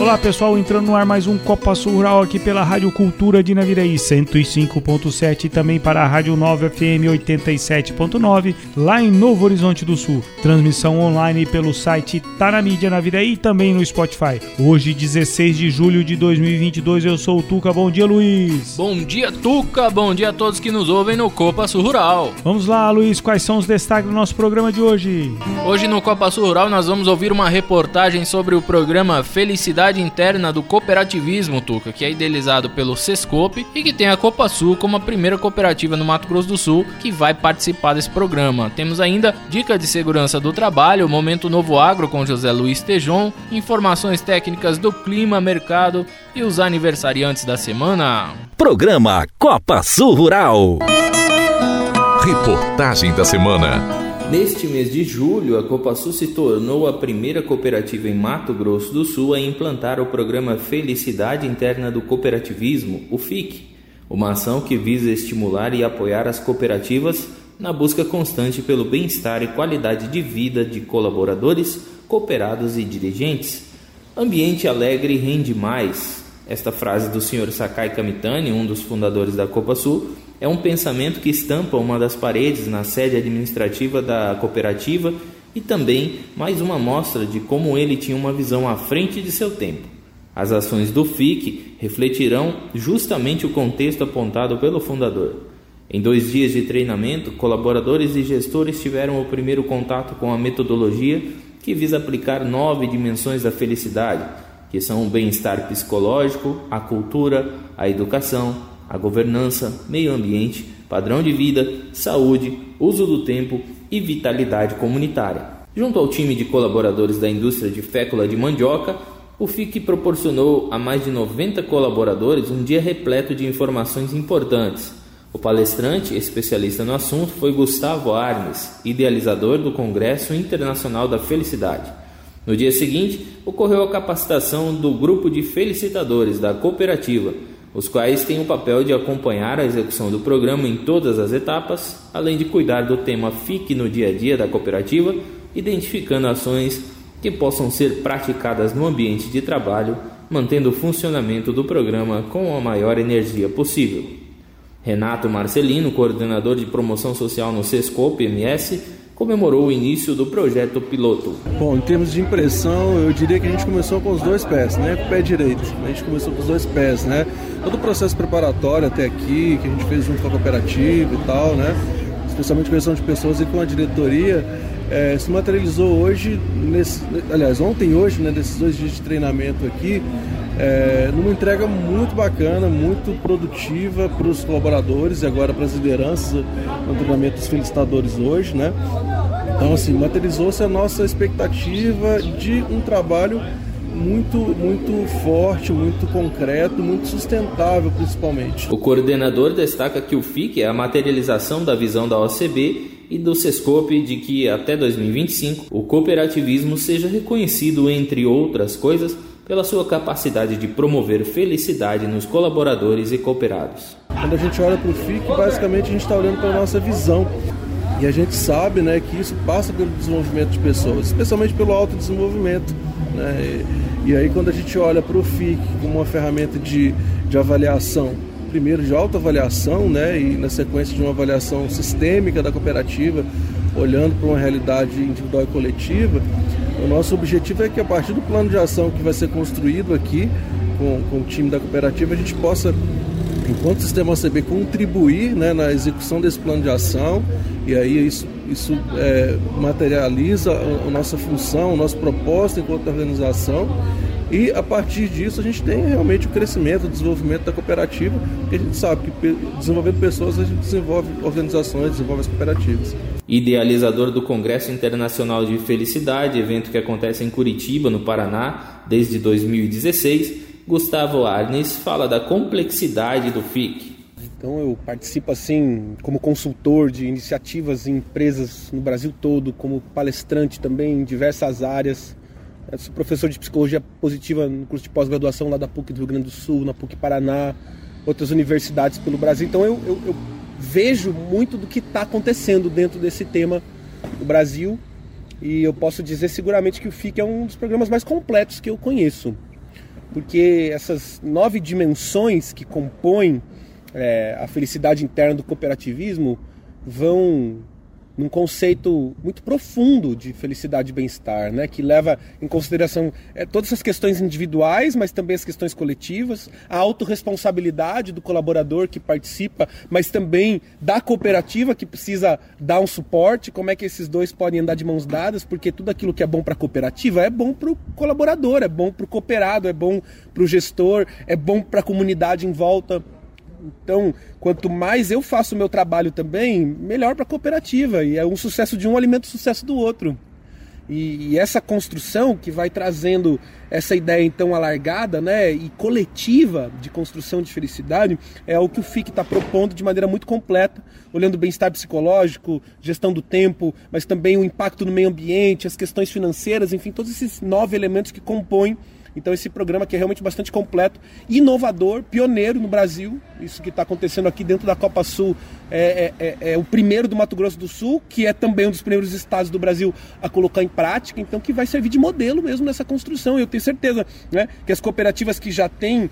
Olá pessoal, entrando no ar mais um Copa Sul Rural aqui pela Rádio Cultura de Naviraí 105.7 e também para a Rádio 9 FM 87.9 lá em Novo Horizonte do Sul. Transmissão online pelo site Tá na Mídia Naviraí e também no Spotify. Hoje, 16 de julho de 2022, eu sou o Tuca. Bom dia, Luiz. Bom dia, Tuca. Bom dia a todos que nos ouvem no Copa Sul Rural. Vamos lá, Luiz, quais são os destaques do nosso programa de hoje? Hoje no Copa Sul Rural nós vamos ouvir uma reportagem sobre o programa Felicidade interna do cooperativismo, Tuca, que é idealizado pelo Sescope e que tem a Copa Sul como a primeira cooperativa no Mato Grosso do Sul que vai participar desse programa. Temos ainda dica de segurança do trabalho, Momento Novo Agro com José Luiz Tejon, informações técnicas do clima, mercado e os aniversariantes da semana. Programa Copa Sul Rural. Reportagem da semana. Neste mês de julho, a Copasul se tornou a primeira cooperativa em Mato Grosso do Sul a implantar o programa Felicidade Interna do Cooperativismo, o FIC, uma ação que visa estimular e apoiar as cooperativas na busca constante pelo bem-estar e qualidade de vida de colaboradores, cooperados e dirigentes. Ambiente alegre rende mais. Esta frase do Sr. Sakai Kamitani, um dos fundadores da Copasul, é um pensamento que estampa uma das paredes na sede administrativa da cooperativa e também mais uma mostra de como ele tinha uma visão à frente de seu tempo. As ações do FIC refletirão justamente o contexto apontado pelo fundador. Em dois dias de treinamento, colaboradores e gestores tiveram o primeiro contato com a metodologia que visa aplicar nove dimensões da felicidade, que são o bem-estar psicológico, a cultura, a educação, a governança, meio ambiente, padrão de vida, saúde, uso do tempo e vitalidade comunitária. Junto ao time de colaboradores da indústria de fécula de mandioca, o FIC proporcionou a mais de 90 colaboradores um dia repleto de informações importantes. O palestrante, especialista no assunto, foi Gustavo Arnes, idealizador do Congresso Internacional da Felicidade. No dia seguinte, ocorreu a capacitação do grupo de felicitadores da cooperativa os quais têm o papel de acompanhar a execução do programa em todas as etapas, além de cuidar do tema FIC no dia a dia da cooperativa, identificando ações que possam ser praticadas no ambiente de trabalho, mantendo o funcionamento do programa com a maior energia possível. Renato Marcelino, coordenador de promoção social no Sescope MS, comemorou o início do projeto piloto. Bom, em termos de impressão, eu diria que a gente começou com os dois pés, né? Com o pé direito. A gente começou com os dois pés, né? Todo o processo preparatório até aqui, que a gente fez junto com a cooperativa e tal, né? Especialmente com a de pessoas e com a diretoria, é, se materializou hoje, nesse, aliás, ontem e hoje, né, nesses dois dias de treinamento aqui, é, numa entrega muito bacana, muito produtiva para os colaboradores e agora para as lideranças no treinamento dos felicitadores hoje, né? Então, assim, materializou-se a nossa expectativa de um trabalho muito, muito forte, muito concreto, muito sustentável, principalmente. O coordenador destaca que o FIC é a materialização da visão da OCB e do Sescope de que até 2025 o cooperativismo seja reconhecido, entre outras coisas, pela sua capacidade de promover felicidade nos colaboradores e cooperados. Quando a gente olha para o FIC, basicamente a gente está olhando para a nossa visão. E a gente sabe né, que isso passa pelo desenvolvimento de pessoas, especialmente pelo autodesenvolvimento. Né? E, aí quando a gente olha para o FIC como uma ferramenta de, de avaliação, primeiro de autoavaliação, né, e na sequência de uma avaliação sistêmica da cooperativa, olhando para uma realidade individual e coletiva, o nosso objetivo é que a partir do plano de ação que vai ser construído aqui com, com o time da cooperativa, a gente possa, enquanto sistema ACB, contribuir né, na execução desse plano de ação e aí isso, isso é, materializa a, a nossa função, o nosso propósito enquanto organização E a partir disso a gente tem realmente o crescimento, o desenvolvimento da cooperativa, porque a gente sabe que desenvolvendo pessoas a gente desenvolve organizações, desenvolve as cooperativas. Idealizador do Congresso Internacional de Felicidade, evento que acontece em Curitiba, no Paraná, desde 2016, Gustavo Arnes fala da complexidade do FIC. Então eu participo assim como consultor de iniciativas em empresas no Brasil todo, como palestrante também em diversas áreas. Eu sou professor de psicologia positiva no curso de pós-graduação lá da PUC do Rio Grande do Sul, na PUC Paraná, outras universidades pelo Brasil. Então eu, eu, eu vejo muito do que está acontecendo dentro desse tema no Brasil. E eu posso dizer seguramente que o FIC é um dos programas mais completos que eu conheço. Porque essas nove dimensões que compõem é, a felicidade interna do cooperativismo vão num conceito muito profundo de felicidade e bem-estar, né? que leva em consideração é, todas essas questões individuais, mas também as questões coletivas, a autorresponsabilidade do colaborador que participa, mas também da cooperativa que precisa dar um suporte, como é que esses dois podem andar de mãos dadas, porque tudo aquilo que é bom para a cooperativa é bom para o colaborador, é bom para o cooperado, é bom para o gestor, é bom para a comunidade em volta. Então, quanto mais eu faço o meu trabalho também, melhor para a cooperativa. E é um sucesso de um alimento o sucesso do outro. E, e, essa construção que vai trazendo essa ideia então alargada né, e coletiva de construção de felicidade é o que o FIC está propondo de maneira muito completa, olhando o bem-estar psicológico, gestão do tempo, mas também o impacto no meio ambiente, as questões financeiras, enfim, todos esses nove elementos que compõem então esse programa que é realmente bastante completo, inovador, pioneiro no Brasil. Isso que está acontecendo aqui dentro da Copa Sul é, é, é, é, o primeiro do Mato Grosso do Sul, que é também um dos primeiros estados do Brasil a colocar em prática. Então que vai servir de modelo mesmo nessa construção. Eu tenho certeza né, que as cooperativas que já têm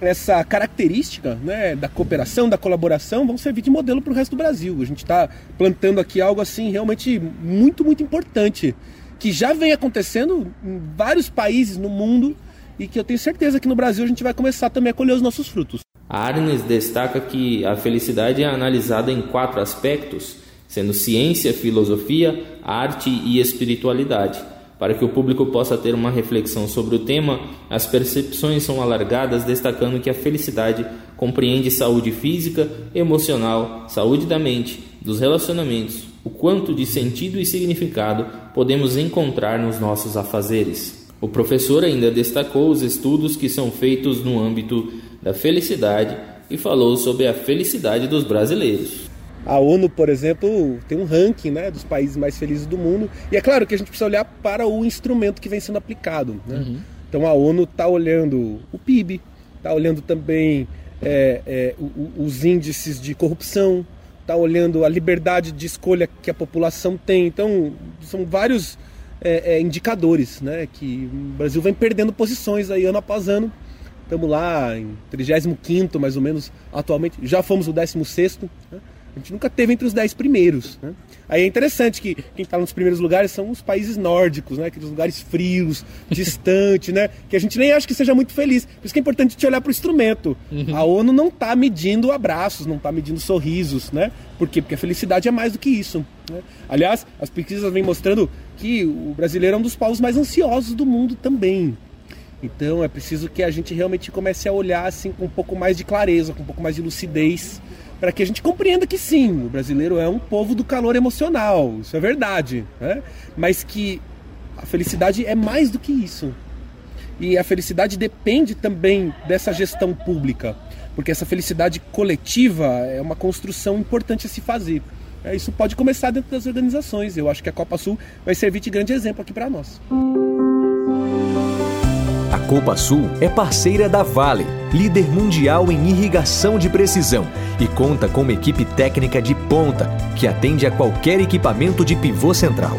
essa característica né, da cooperação, da colaboração, vão servir de modelo para o resto do Brasil. A gente está plantando aqui algo assim realmente muito, muito importante que já vem acontecendo em vários países no mundo e que eu tenho certeza que no Brasil a gente vai começar também a colher os nossos frutos. A Arnes destaca que a felicidade é analisada em quatro aspectos, sendo ciência, filosofia, arte e espiritualidade. Para que o público possa ter uma reflexão sobre o tema, as percepções são alargadas, destacando que a felicidade compreende saúde física, emocional, saúde da mente, dos relacionamentos, o quanto de sentido e significado podemos encontrar nos nossos afazeres. O professor ainda destacou os estudos que são feitos no âmbito da felicidade e falou sobre a felicidade dos brasileiros. A ONU, por exemplo, tem um ranking né, dos países mais felizes do mundo. E é claro que a gente precisa olhar para o instrumento que vem sendo aplicado. Né? Uhum. Então a ONU está olhando o PIB, está olhando também é, é, os índices de corrupção, está olhando a liberdade de escolha que a população tem. Então, são vários é, é, indicadores, né? Que o Brasil vem perdendo posições aí ano após ano. Estamos lá em 35 mais ou menos atualmente. Já fomos o 16 né? A gente nunca teve entre os 10 primeiros. Né? Aí é interessante que quem está nos primeiros lugares são os países nórdicos, né? aqueles lugares frios, distantes, né? que a gente nem acha que seja muito feliz. Por isso que é importante a gente olhar para o instrumento. Uhum. A ONU não está medindo abraços, não está medindo sorrisos. Né? Por quê? Porque a felicidade é mais do que isso. Né? Aliás, as pesquisas vêm mostrando que o brasileiro é um dos povos mais ansiosos do mundo também. Então é preciso que a gente realmente comece a olhar assim com um pouco mais de clareza, com um pouco mais de lucidez para que a gente compreenda que sim, o brasileiro é um povo do calor emocional, isso é verdade, né? mas que a felicidade é mais do que isso. E a felicidade depende também dessa gestão pública, porque essa felicidade coletiva é uma construção importante a se fazer. É, isso pode começar dentro das organizações. Eu acho que a Copa Sul vai servir de grande exemplo aqui para nós. A Copa Sul é parceira da Vale, líder mundial em irrigação de precisão, e conta com uma equipe técnica de ponta que atende a qualquer equipamento de pivô central.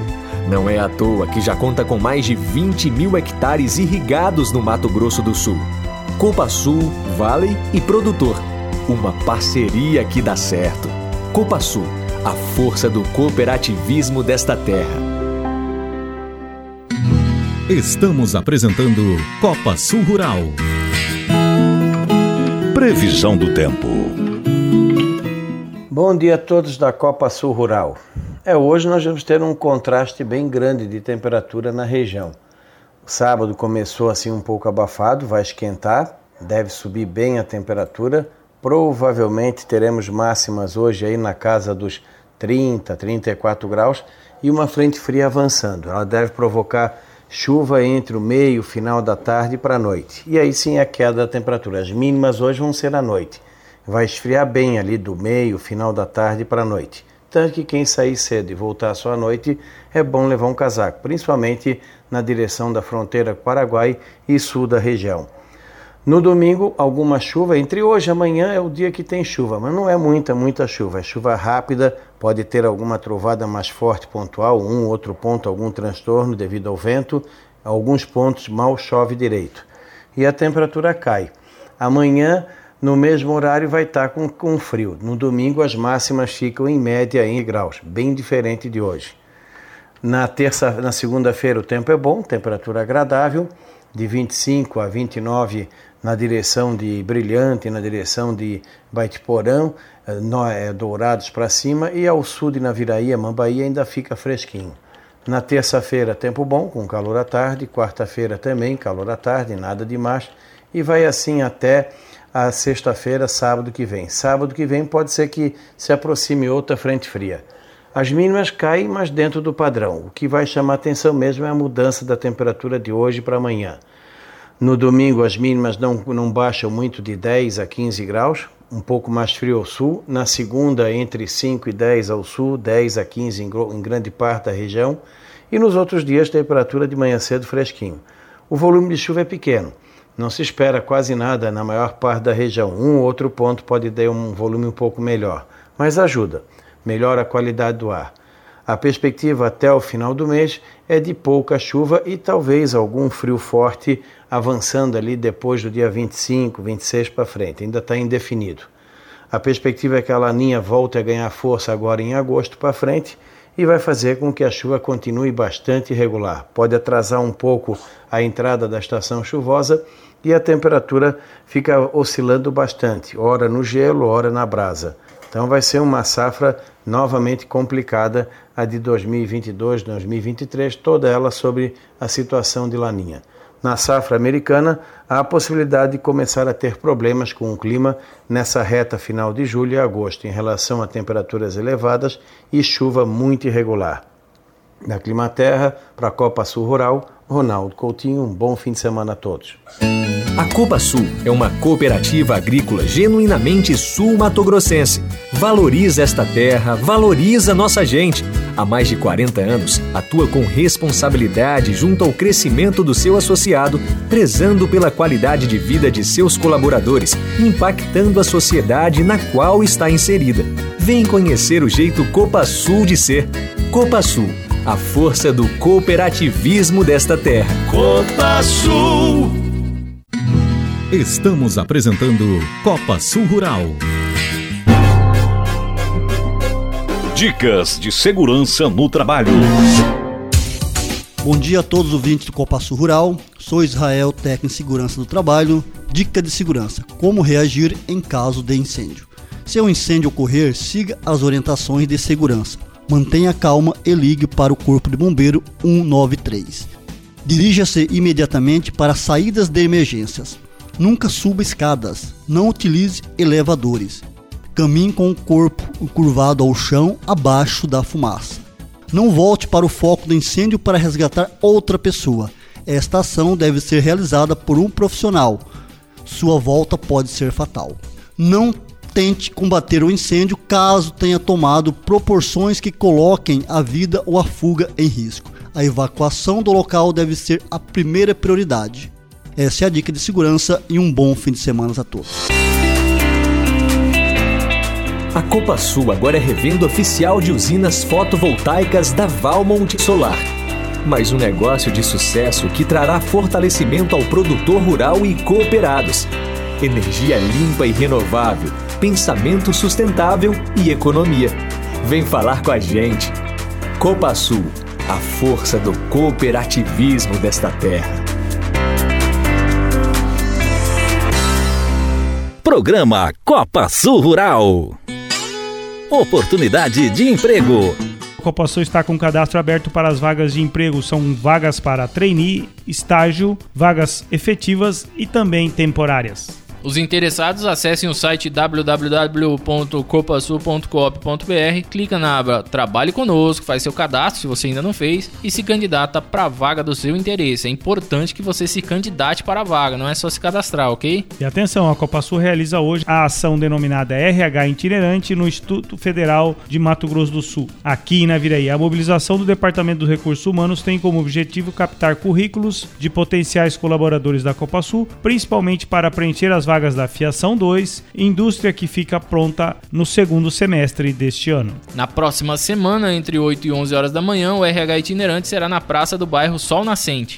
Não é à toa que já conta com mais de 20 mil hectares irrigados no Mato Grosso do Sul. Copa Sul, Vale e Produtor. Uma parceria que dá certo. Copa Sul, a força do cooperativismo desta terra. Estamos apresentando Copa Sul Rural. Previsão do tempo. Bom dia a todos da Copa Sul Rural. É, hoje nós vamos ter um contraste bem grande de temperatura na região. sábado começou assim um pouco abafado, vai esquentar, deve subir bem a temperatura. Provavelmente teremos máximas hoje aí na casa dos 30, 34 graus e uma frente fria avançando. Ela deve provocar chuva entre o meio o final da tarde para a noite. E aí sim a queda da temperatura. As mínimas hoje vão ser à noite. Vai esfriar bem ali do meio, final da tarde para a noite. Tanto que quem sair cedo e voltar só à noite é bom levar um casaco, principalmente na direção da fronteira Paraguai e sul da região. No domingo, alguma chuva. Entre hoje e amanhã é o dia que tem chuva, mas não é muita, muita chuva. É chuva rápida, pode ter alguma trovada mais forte, pontual, um outro ponto, algum transtorno devido ao vento. Alguns pontos mal chove direito. E a temperatura cai. Amanhã, no mesmo horário, vai estar com, com frio. No domingo, as máximas ficam em média em graus, bem diferente de hoje. Na terça, na segunda-feira, o tempo é bom, temperatura agradável, de 25 a 29 na direção de Brilhante, na direção de Baitiporã, eh, é, Dourados para cima, e ao sul de Naviraí, Mambaí, ainda fica fresquinho. Na terça-feira, tempo bom, com calor à tarde, quarta-feira também, calor à tarde, nada demais, e vai assim até a sexta-feira, sábado que vem. Sábado que vem pode ser que se aproxime outra frente fria. As mínimas caem, mas dentro do padrão. O que vai chamar atenção mesmo é a mudança da temperatura de hoje para amanhã. No domingo, as mínimas não, não baixam muito de 10 a 15 graus, um pouco mais frio ao sul. Na segunda, entre 5 e 10 ao sul, 10 a 15 em, grande parte da região. E nos outros dias, temperatura de manhã cedo fresquinho. O volume de chuva é pequeno. Não se espera quase nada na maior parte da região. Um ou outro ponto pode ter um volume um pouco melhor, mas ajuda, melhora a qualidade do ar. A perspectiva até o final do mês é de pouca chuva e talvez algum frio forte avançando ali depois do dia 25, 26 para frente. Ainda está indefinido. A perspectiva é que a laninha volte a ganhar força agora em agosto para frente e vai fazer com que a chuva continue bastante irregular. Pode atrasar um pouco a entrada da estação chuvosa e a temperatura fica oscilando bastante, ora no gelo, ora na brasa. Então vai ser uma safra novamente complicada, a de 2022, 2023, toda ela sobre a situação de laninha. Na safra americana, há a possibilidade de começar a ter problemas com o clima nessa reta final de julho e agosto, em relação a temperaturas elevadas e chuva muito irregular. Da Climaterra para a Copa Sul Rural, Ronaldo Coutinho, um bom fim de semana a todos. A Copa Sul é uma cooperativa agrícola genuinamente sul-matogrossense. Valoriza esta terra, valoriza nossa gente. Há mais de 40 anos, atua com responsabilidade junto ao crescimento do seu associado, prezando pela qualidade de vida de seus colaboradores, impactando a sociedade na qual está inserida. Vem conhecer o jeito Copa Sul de ser. Copa Sul, a força do cooperativismo desta terra. Copa Sul. Estamos apresentando Copa Sul Rural. Dicas de segurança no trabalho. Bom dia a todos os ouvintes do Copa Sul Rural. Sou Israel, técnico em segurança do trabalho. Dica de segurança: como reagir em caso de incêndio. Se um incêndio ocorrer, siga as orientações de segurança. Mantenha calma e ligue para o Corpo de Bombeiro 193. Dirija-se imediatamente para saídas de emergências. Nunca suba escadas. Não utilize elevadores. Caminhe com o corpo curvado ao chão abaixo da fumaça. Não volte para o foco do incêndio para resgatar outra pessoa. Esta ação deve ser realizada por um profissional. Sua volta pode ser fatal. Não tente combater o incêndio caso tenha tomado proporções que coloquem a vida ou a fuga em risco. A evacuação do local deve ser a primeira prioridade. Essa é a dica de segurança e um bom fim de semana a todos. A Copa Sul agora é revenda oficial de usinas fotovoltaicas da Valmont Solar. Mais um negócio de sucesso que trará fortalecimento ao produtor rural e cooperados. Energia limpa e renovável, pensamento sustentável e economia. Vem falar com a gente. Copa Sul, a força do cooperativismo desta terra. Programa Copa Sul Rural. Oportunidade de emprego. A Copasul está com cadastro aberto para as vagas de emprego. São vagas para trainee, estágio, vagas efetivas e também temporárias. Os interessados acessem o site www.copasul.coop.br, clica na aba Trabalhe conosco, faz seu cadastro se você ainda não fez e se candidata para a vaga do seu interesse. É importante que você se candidate para a vaga, não é só se cadastrar, ok? E atenção, a Copasul realiza hoje a ação denominada RH itinerante no Instituto Federal de Mato Grosso do Sul, aqui na Viraí. A mobilização do Departamento dos Recursos Humanos tem como objetivo captar currículos de potenciais colaboradores da Copasul, principalmente para preencher as vagas da Fiação 2, indústria que fica pronta no segundo semestre deste ano. Na próxima semana, entre 8 e 11 horas da manhã, o RH itinerante será na praça do bairro Sol Nascente.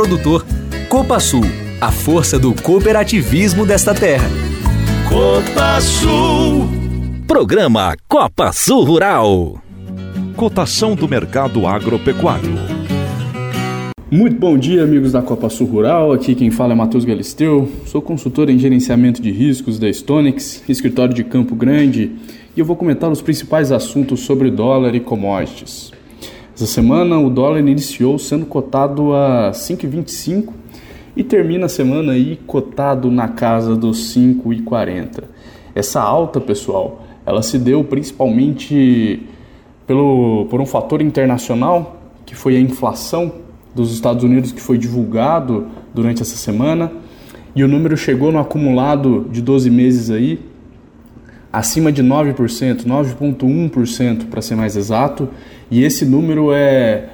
produtor. Copa Sul, a força do cooperativismo desta terra. Copa Sul. Programa Copa Sul Rural. Cotação do mercado agropecuário. Muito bom dia, amigos da Copa Sul Rural. Aqui quem fala é Matheus Galisteu. Sou consultor em gerenciamento de riscos da Stonex, escritório de Campo Grande, e eu vou comentar os principais assuntos sobre dólar e commodities. Essa semana o dólar iniciou sendo cotado a 5,25 e termina a semana aí cotado na casa dos 5,40. Essa alta, pessoal, ela se deu principalmente pelo, por um fator internacional, que foi a inflação dos Estados Unidos que foi divulgado durante essa semana, e o número chegou no acumulado de 12 meses aí acima de 9%, 9.1% para ser mais exato, e esse número é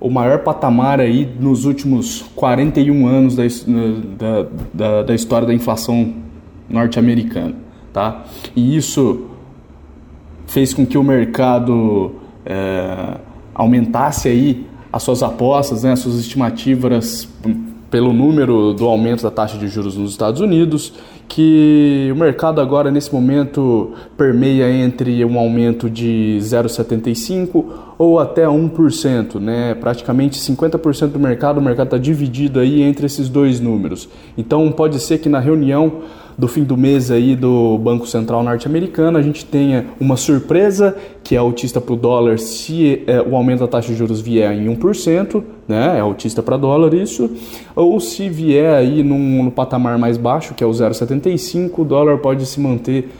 o maior patamar aí nos últimos 41 anos da, da, da, da história da inflação norte-americana, tá? E isso fez com que o mercado é, aumentasse aí as suas apostas, né, as suas estimativas pelo número do aumento da taxa de juros nos Estados Unidos que o mercado agora nesse momento permeia entre um aumento de 0,75 ou até 1%, né? Praticamente 50% do mercado, o mercado está dividido aí entre esses dois números. Então pode ser que na reunião do fim do mês aí do Banco Central norte-americano a gente tenha uma surpresa que é autista para o dólar se é, o aumento da taxa de juros vier em 1%, né? É autista para dólar isso, ou se vier aí num, num patamar mais baixo, que é o 0,75, o dólar pode se manter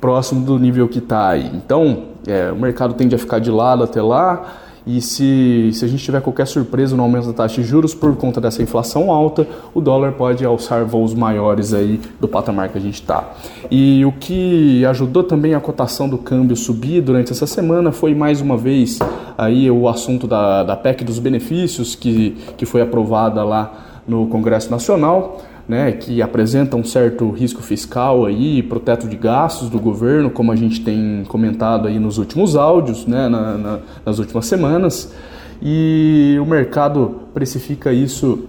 próximo do nível que está aí. Então, é, o mercado tende a ficar de lado até lá e se, se a gente tiver qualquer surpresa no aumento da taxa de juros por conta dessa inflação alta, o dólar pode alçar voos maiores aí do patamar que a gente está. E o que ajudou também a cotação do câmbio subir durante essa semana foi mais uma vez aí o assunto da, da PEC dos benefícios que, que foi aprovada lá no Congresso Nacional né, que apresenta um certo risco fiscal aí para o teto de gastos do governo, como a gente tem comentado aí nos últimos áudios, né, na, na, nas últimas semanas, e o mercado precifica isso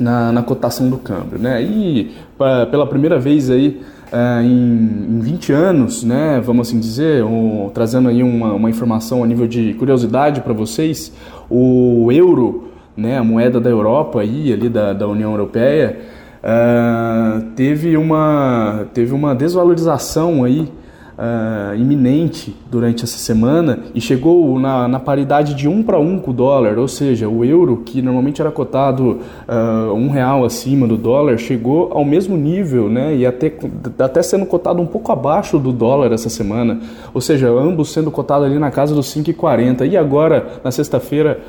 na, na cotação do câmbio, né, e pra, pela primeira vez aí é, em, em 20 anos, né, vamos assim dizer, um, trazendo aí uma, uma informação a nível de curiosidade para vocês, o euro, né, a moeda da Europa aí, ali da, da União Europeia, uh, teve, uma, teve uma desvalorização aí uh, iminente durante essa semana e chegou na, na paridade de um para um com o dólar, ou seja, o euro, que normalmente era cotado uh, um real acima do dólar, chegou ao mesmo nível, né, e até, até sendo cotado um pouco abaixo do dólar essa semana, ou seja, ambos sendo cotados ali na casa dos 5,40. E agora, na sexta-feira,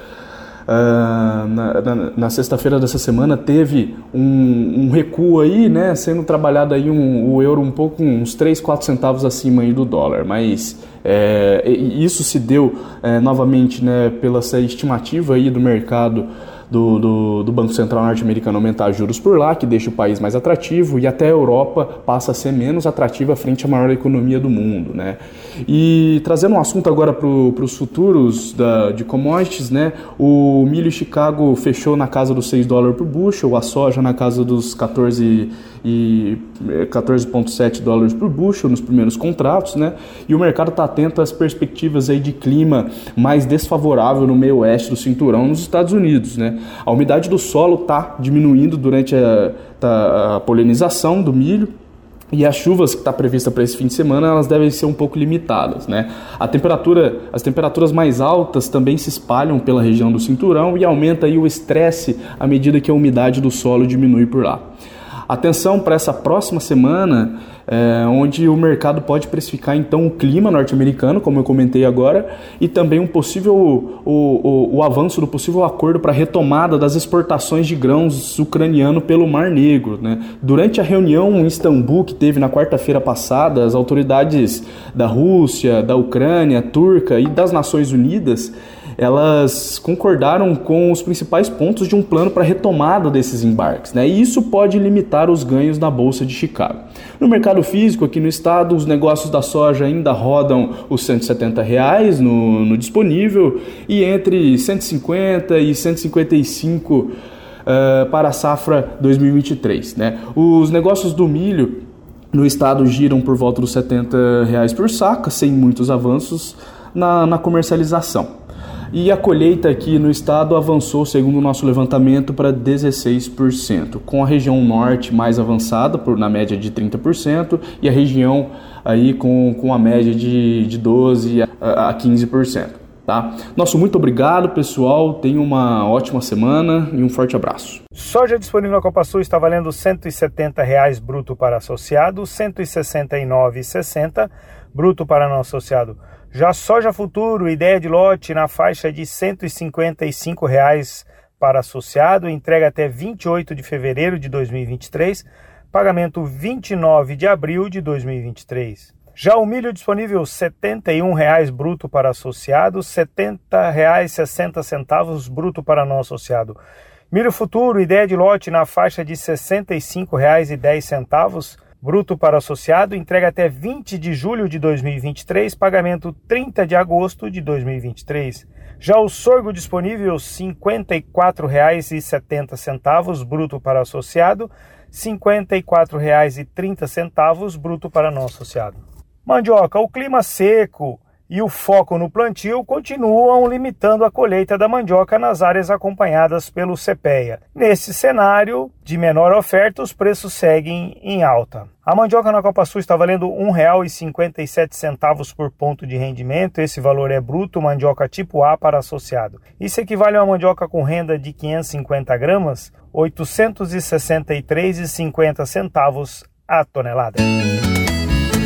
Uh, na, na, na sexta-feira dessa semana teve um, um, recuo aí, né, sendo trabalhado aí um, o euro um pouco uns 3, 4 centavos acima aí do dólar, mas é, isso se deu é, novamente né, pela estimativa aí do mercado do, do, do Banco Central norte-americano aumentar juros por lá, que deixa o país mais atrativo, e até a Europa passa a ser menos atrativa frente à maior economia do mundo. Né? E trazendo um assunto agora para os futuros da, de commodities, né? o milho Chicago fechou na casa dos 6 dólares por bushel, a soja na casa dos 14 e 14,7 dólares por bushel nos primeiros contratos, né? E o mercado está atento às perspectivas aí de clima mais desfavorável no meio oeste do cinturão nos Estados Unidos, né? A umidade do solo está diminuindo durante a, tá, a polinização do milho, e as chuvas que está prevista para esse fim de semana, elas devem ser um pouco limitadas, né? A temperatura, as temperaturas mais altas também se espalham pela região do cinturão e aumenta aí o estresse à medida que a umidade do solo diminui por lá. Atenção para essa próxima semana, é, onde o mercado pode precificar então o clima norte-americano, como eu comentei agora, e também um possível o, o, o avanço do possível acordo para retomada das exportações de grãos ucraniano pelo Mar Negro. Né? Durante a reunião em Istambul que teve na quarta-feira passada, as autoridades da Rússia, da Ucrânia, turca e das Nações Unidas elas concordaram com os principais pontos de um plano para retomada desses embarques, né? E isso pode limitar os ganhos da bolsa de Chicago. No mercado físico aqui no estado, os negócios da soja ainda rodam os 170 reais no, no disponível e entre 150 e 155 uh, eh, para a safra 2023, né? Os negócios do milho no estado giram por volta dos 70 reais por saca, sem muitos avanços na, na comercialização. E a colheita aqui no estado avançou, segundo o nosso levantamento, para 16%, com a região norte mais avançada, por na média de 30%, e a região aí com, com a média de, de 12% a, a 15%. Tá? Nosso muito obrigado, pessoal. Tenha uma ótima semana e um forte abraço. Soja disponível na Copa Sul está valendo 170 reais bruto para associado, R$ 169,60 bruto para não associado. Já soja futuro, ideia de lote na faixa de 155 reais para associado, entrega até 28 de fevereiro de 2023, pagamento 29 de abril de 2023. Já o milho disponível R$ 71,00 bruto para associado, R$ 70,60 bruto para não associado. Milho futuro, ideia de lote na faixa de R$ 65,10 bruto para associado, entrega até 20 de julho de 2023, pagamento 30 de agosto de 2023. Já o sorgo disponível, R$ 54,70 bruto para associado, R$ 54,30 bruto para não associado. Mandioca, o clima seco e o foco no plantio continuam limitando a colheita da mandioca nas áreas acompanhadas pelo CPEA. Nesse cenário de menor oferta, os preços seguem em alta. A mandioca na Copa Sul está valendo R$ 1,57 por ponto de rendimento. Esse valor é bruto, mandioca tipo A para associado. Isso equivale a uma mandioca com renda de 550 gramas, R$ 863,50 a tonelada.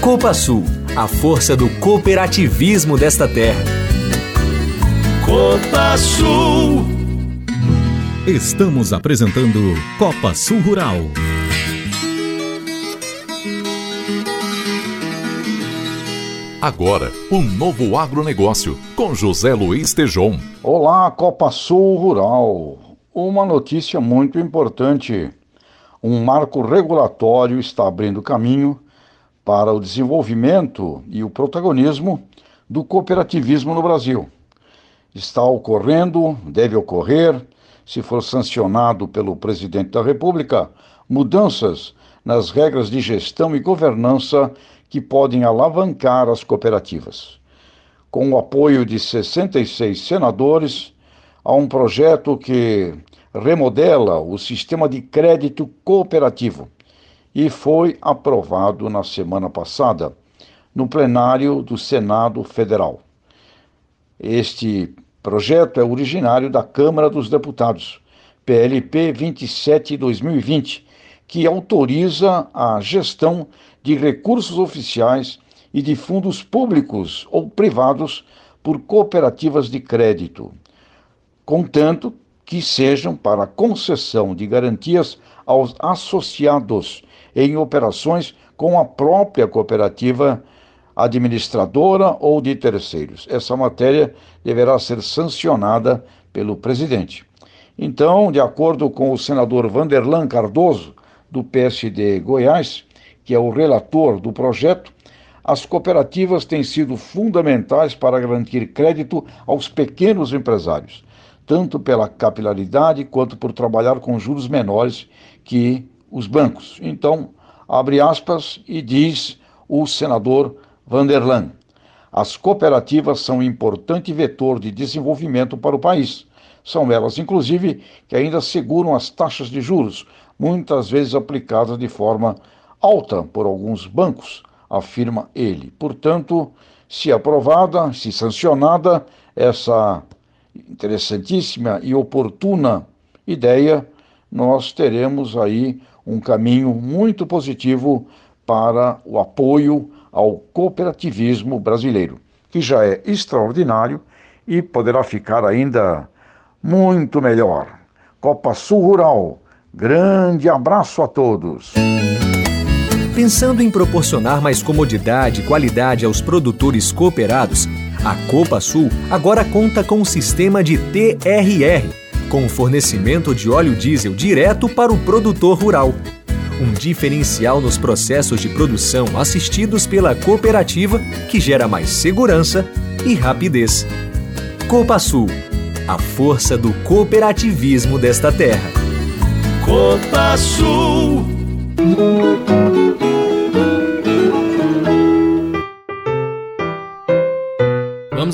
Copa Sul, a força do cooperativismo desta terra. Copa Sul. Estamos apresentando Copa Sul Rural. Agora, um novo agronegócio com José Luiz Tejon. Olá, Copa Sul Rural. Uma notícia muito importante. Um marco regulatório está abrindo caminho para o desenvolvimento e o protagonismo do cooperativismo no Brasil. Está ocorrendo, deve ocorrer, se for sancionado pelo presidente da República, mudanças nas regras de gestão e governança que podem alavancar as cooperativas. Com o apoio de 66 senadores, há um projeto que remodela o sistema de crédito cooperativo e foi aprovado na semana passada no plenário do Senado Federal. Este projeto é originário da Câmara dos Deputados, PLP 27/2020, que autoriza a gestão de recursos oficiais e de fundos públicos ou privados por cooperativas de crédito, contanto que sejam para concessão de garantias aos associados em operações com a própria cooperativa administradora ou de terceiros. Essa matéria deverá ser sancionada pelo presidente. Então, de acordo com o senador Vanderlan Cardoso, do PSD Goiás, que é o relator do projeto, as cooperativas têm sido fundamentais para garantir crédito aos pequenos empresários, tanto pela capilaridade quanto por trabalhar com juros menores que os bancos. Então, abre aspas e diz o senador Vanderlan. As cooperativas são um importante vetor de desenvolvimento para o país. São elas, inclusive, que ainda seguram as taxas de juros, muitas vezes aplicadas de forma alta por alguns bancos, afirma ele. Portanto, se aprovada, se sancionada essa interessantíssima e oportuna ideia, nós teremos aí um caminho muito positivo para o apoio ao cooperativismo brasileiro, que já é extraordinário e poderá ficar ainda muito melhor. Copa Sul Rural, grande abraço a todos. Pensando em proporcionar mais comodidade e qualidade aos produtores cooperados, a Copa Sul agora conta com um sistema de TRR, com fornecimento de óleo diesel direto para o produtor rural. Um diferencial nos processos de produção assistidos pela cooperativa que gera mais segurança e rapidez. Copa Sul, a força do cooperativismo desta terra. Copa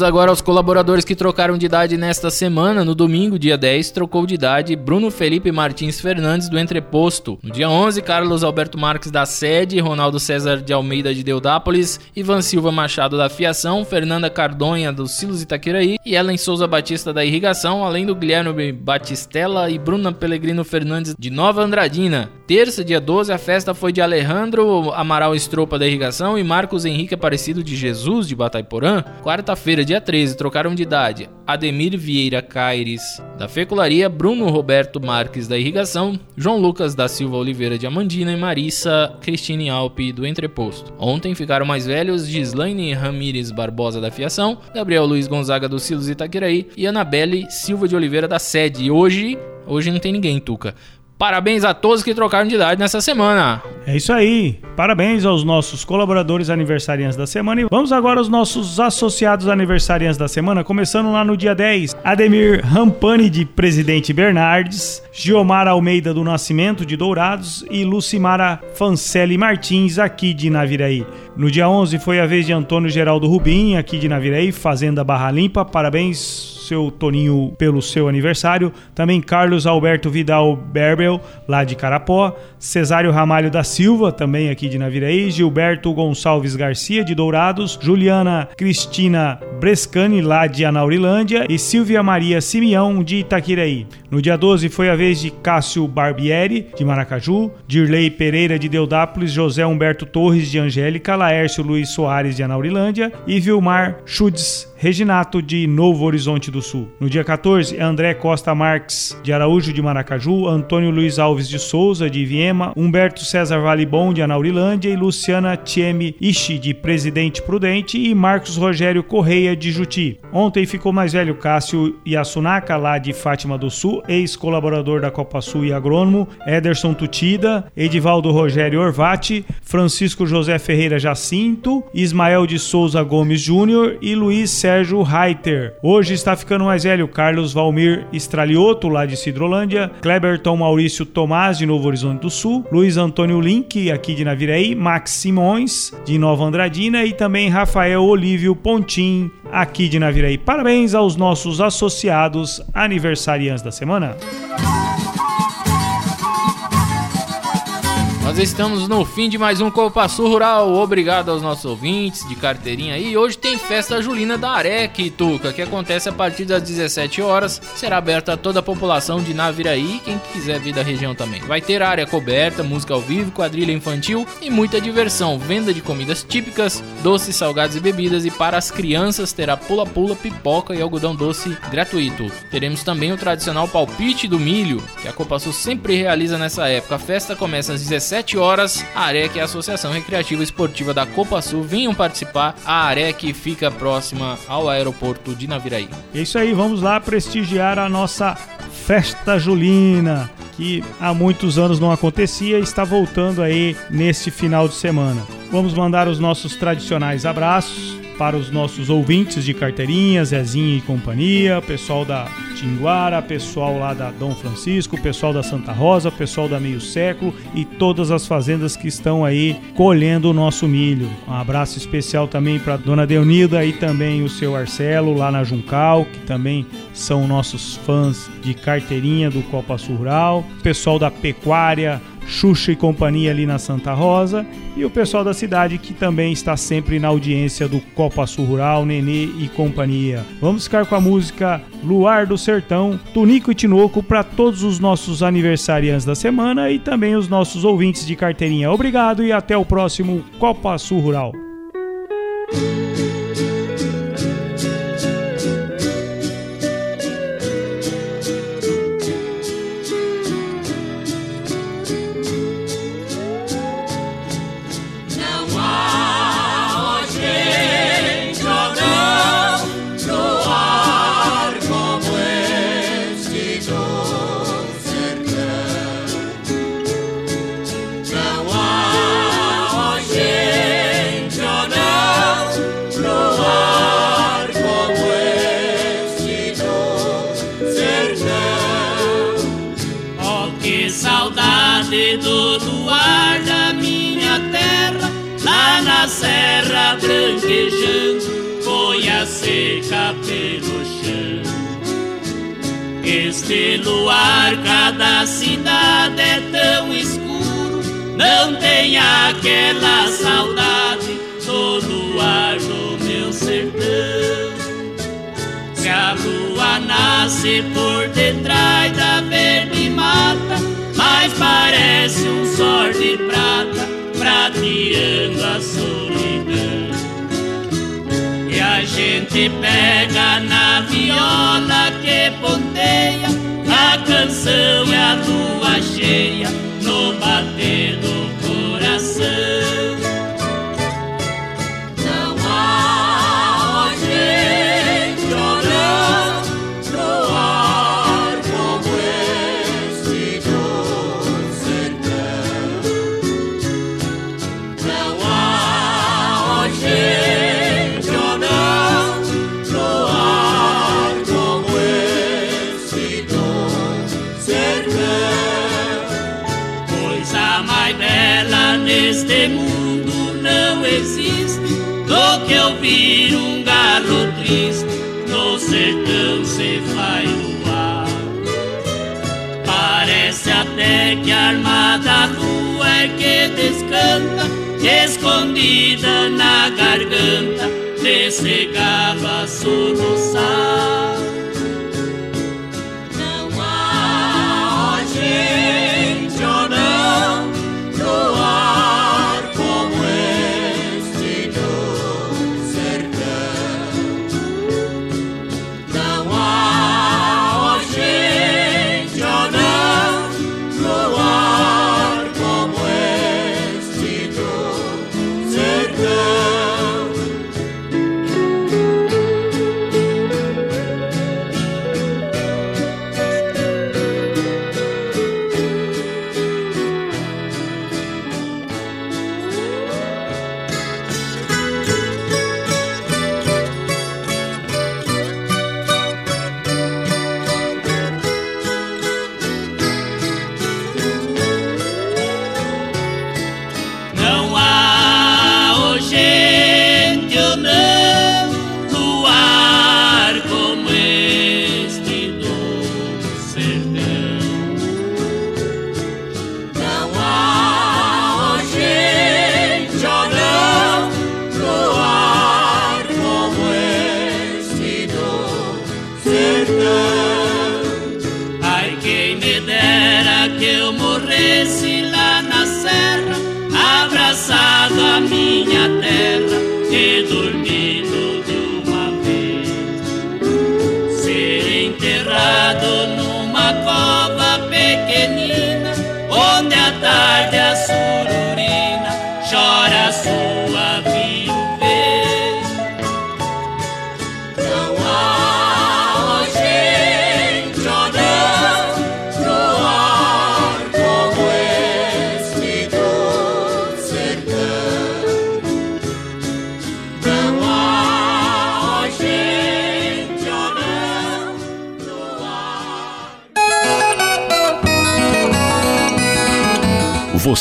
Vamos agora aos colaboradores que trocaram de idade nesta semana. No domingo, dia 10, trocou de idade Bruno Felipe Martins Fernandes do Entreposto. No dia 11, Carlos Alberto Marques da Sede, Ronaldo César de Almeida de Deudápolis, Ivan Silva Machado da Fiação, Fernanda Cardonha do Silos Itaquiraí e Ellen Souza Batista da Irrigação, além do Guilherme Batistella e Bruna Pellegrino Fernandes de Nova Andradina. Terça, dia 12, a festa foi de Alejandro Amaral Estropa da Irrigação e Marcos Henrique Aparecido de Jesus de Bataiporã. Quarta-feira, dia 13, trocaram de idade Ademir Vieira Caires da Fecularia, Bruno Roberto Marques da Irrigação, João Lucas da Silva Oliveira de Amandina e Marissa Cristine Alpe do Entreposto. Ontem ficaram mais velhos Gislaine Ramires Barbosa da Fiação, Gabriel Luiz Gonzaga do Silos Itaquiraí e Anabelle Silva de Oliveira da Sede. E hoje, hoje não tem ninguém, Tuca. Parabéns a todos que trocaram de idade nessa semana. É isso aí. Parabéns aos nossos colaboradores aniversariantes da semana. E vamos agora aos nossos associados aniversariantes da semana, começando lá no dia 10. Ademir Rampani de Presidente Bernardes, Giomar Almeida do Nascimento de Dourados e Lucimara Fancelli Martins aqui de Naviraí. No dia 11 foi a vez de Antônio Geraldo Rubim aqui de Naviraí, Fazenda Barra Limpa. Parabéns seu Toninho pelo seu aniversário. Também Carlos Alberto Vidal Berbel, lá de Carapó. Cesário Ramalho da Silva, também aqui de Naviraí. Gilberto Gonçalves Garcia, de Dourados. Juliana Cristina Brescani, lá de Anaurilândia. E Silvia Maria Simeão, de Itaquiraí. No dia 12 foi a vez de Cássio Barbieri, de Maracaju. Dirley Pereira, de Deudápolis. José Humberto Torres, de Angélica. Laércio Luiz Soares, de Anaurilândia. E Vilmar Schutz Reginato de Novo Horizonte do Sul. No dia 14, André Costa Marques de Araújo de Maracaju, Antônio Luiz Alves de Souza de Viema, Humberto César Valibon de Anaurilândia e Luciana Tieme Ishi de Presidente Prudente e Marcos Rogério Correia de Juti. Ontem ficou mais velho Cássio Yasunaka lá de Fátima do Sul, ex-colaborador da Copa Sul e agrônomo, Ederson Tutida, Edivaldo Rogério Orvati, Francisco José Ferreira Jacinto, Ismael de Souza Gomes Júnior e Luiz Sérgio Sérgio Reiter. Hoje está ficando mais velho Carlos Valmir Estralioto, lá de Cidrolândia, Kleberton Maurício Tomás, de Novo Horizonte do Sul, Luiz Antônio Link, aqui de Naviraí, Max Simões, de Nova Andradina e também Rafael Olívio Pontim, aqui de Naviraí. Parabéns aos nossos associados aniversariantes da semana. Nós estamos no fim de mais um Copa Sul Rural. Obrigado aos nossos ouvintes de carteirinha aí. Hoje tem festa julina da Arec, Tuca, que acontece a partir das 17 horas. Será aberta a toda a população de Naviraí, quem quiser vir da região também. Vai ter área coberta, música ao vivo, quadrilha infantil e muita diversão. Venda de comidas típicas, doces, salgados e bebidas. E para as crianças terá pula-pula, pipoca e algodão doce gratuito. Teremos também o tradicional palpite do milho, que a Copa Sul sempre realiza nessa época. A festa começa às 17 17 horas, a AREC, a Associação Recreativa Esportiva da Copa Sul, venham participar. A AREC fica próxima ao aeroporto de Naviraí. É isso aí, vamos lá prestigiar a nossa festa julina, que há muitos anos não acontecia e está voltando aí neste final de semana. Vamos mandar os nossos tradicionais abraços para os nossos ouvintes de carteirinha, Zezinho e companhia, pessoal da Tinguara, pessoal lá da Dom Francisco, pessoal da Santa Rosa, pessoal da Meio Século e todas as fazendas que estão aí colhendo o nosso milho. Um abraço especial também para Dona Deunida e também o seu Arcelo lá na Juncal, que também são nossos fãs de carteirinha do Copa Rural, pessoal da Pecuária, Xuxa e companhia ali na Santa Rosa e o pessoal da cidade que também está sempre na audiência do Copa Sul Rural, Nenê e companhia. Vamos ficar com a música Luar do Sertão, Tunico e Tinoco para todos os nossos aniversariantes da semana e também os nossos ouvintes de carteirinha. Obrigado e até o próximo Copa Sul Rural. Luar, cada cidade é tão escuro, não tem aquela saudade do luar do meu sertão. Se a lua nasce por detrás da verde mata, mas parece um sol de prata prateando a solidão a gente pega na viola que ponteia, a canção é a lua cheia no bater do armada lua é que descanta, escondida na garganta desse galo a soluçar.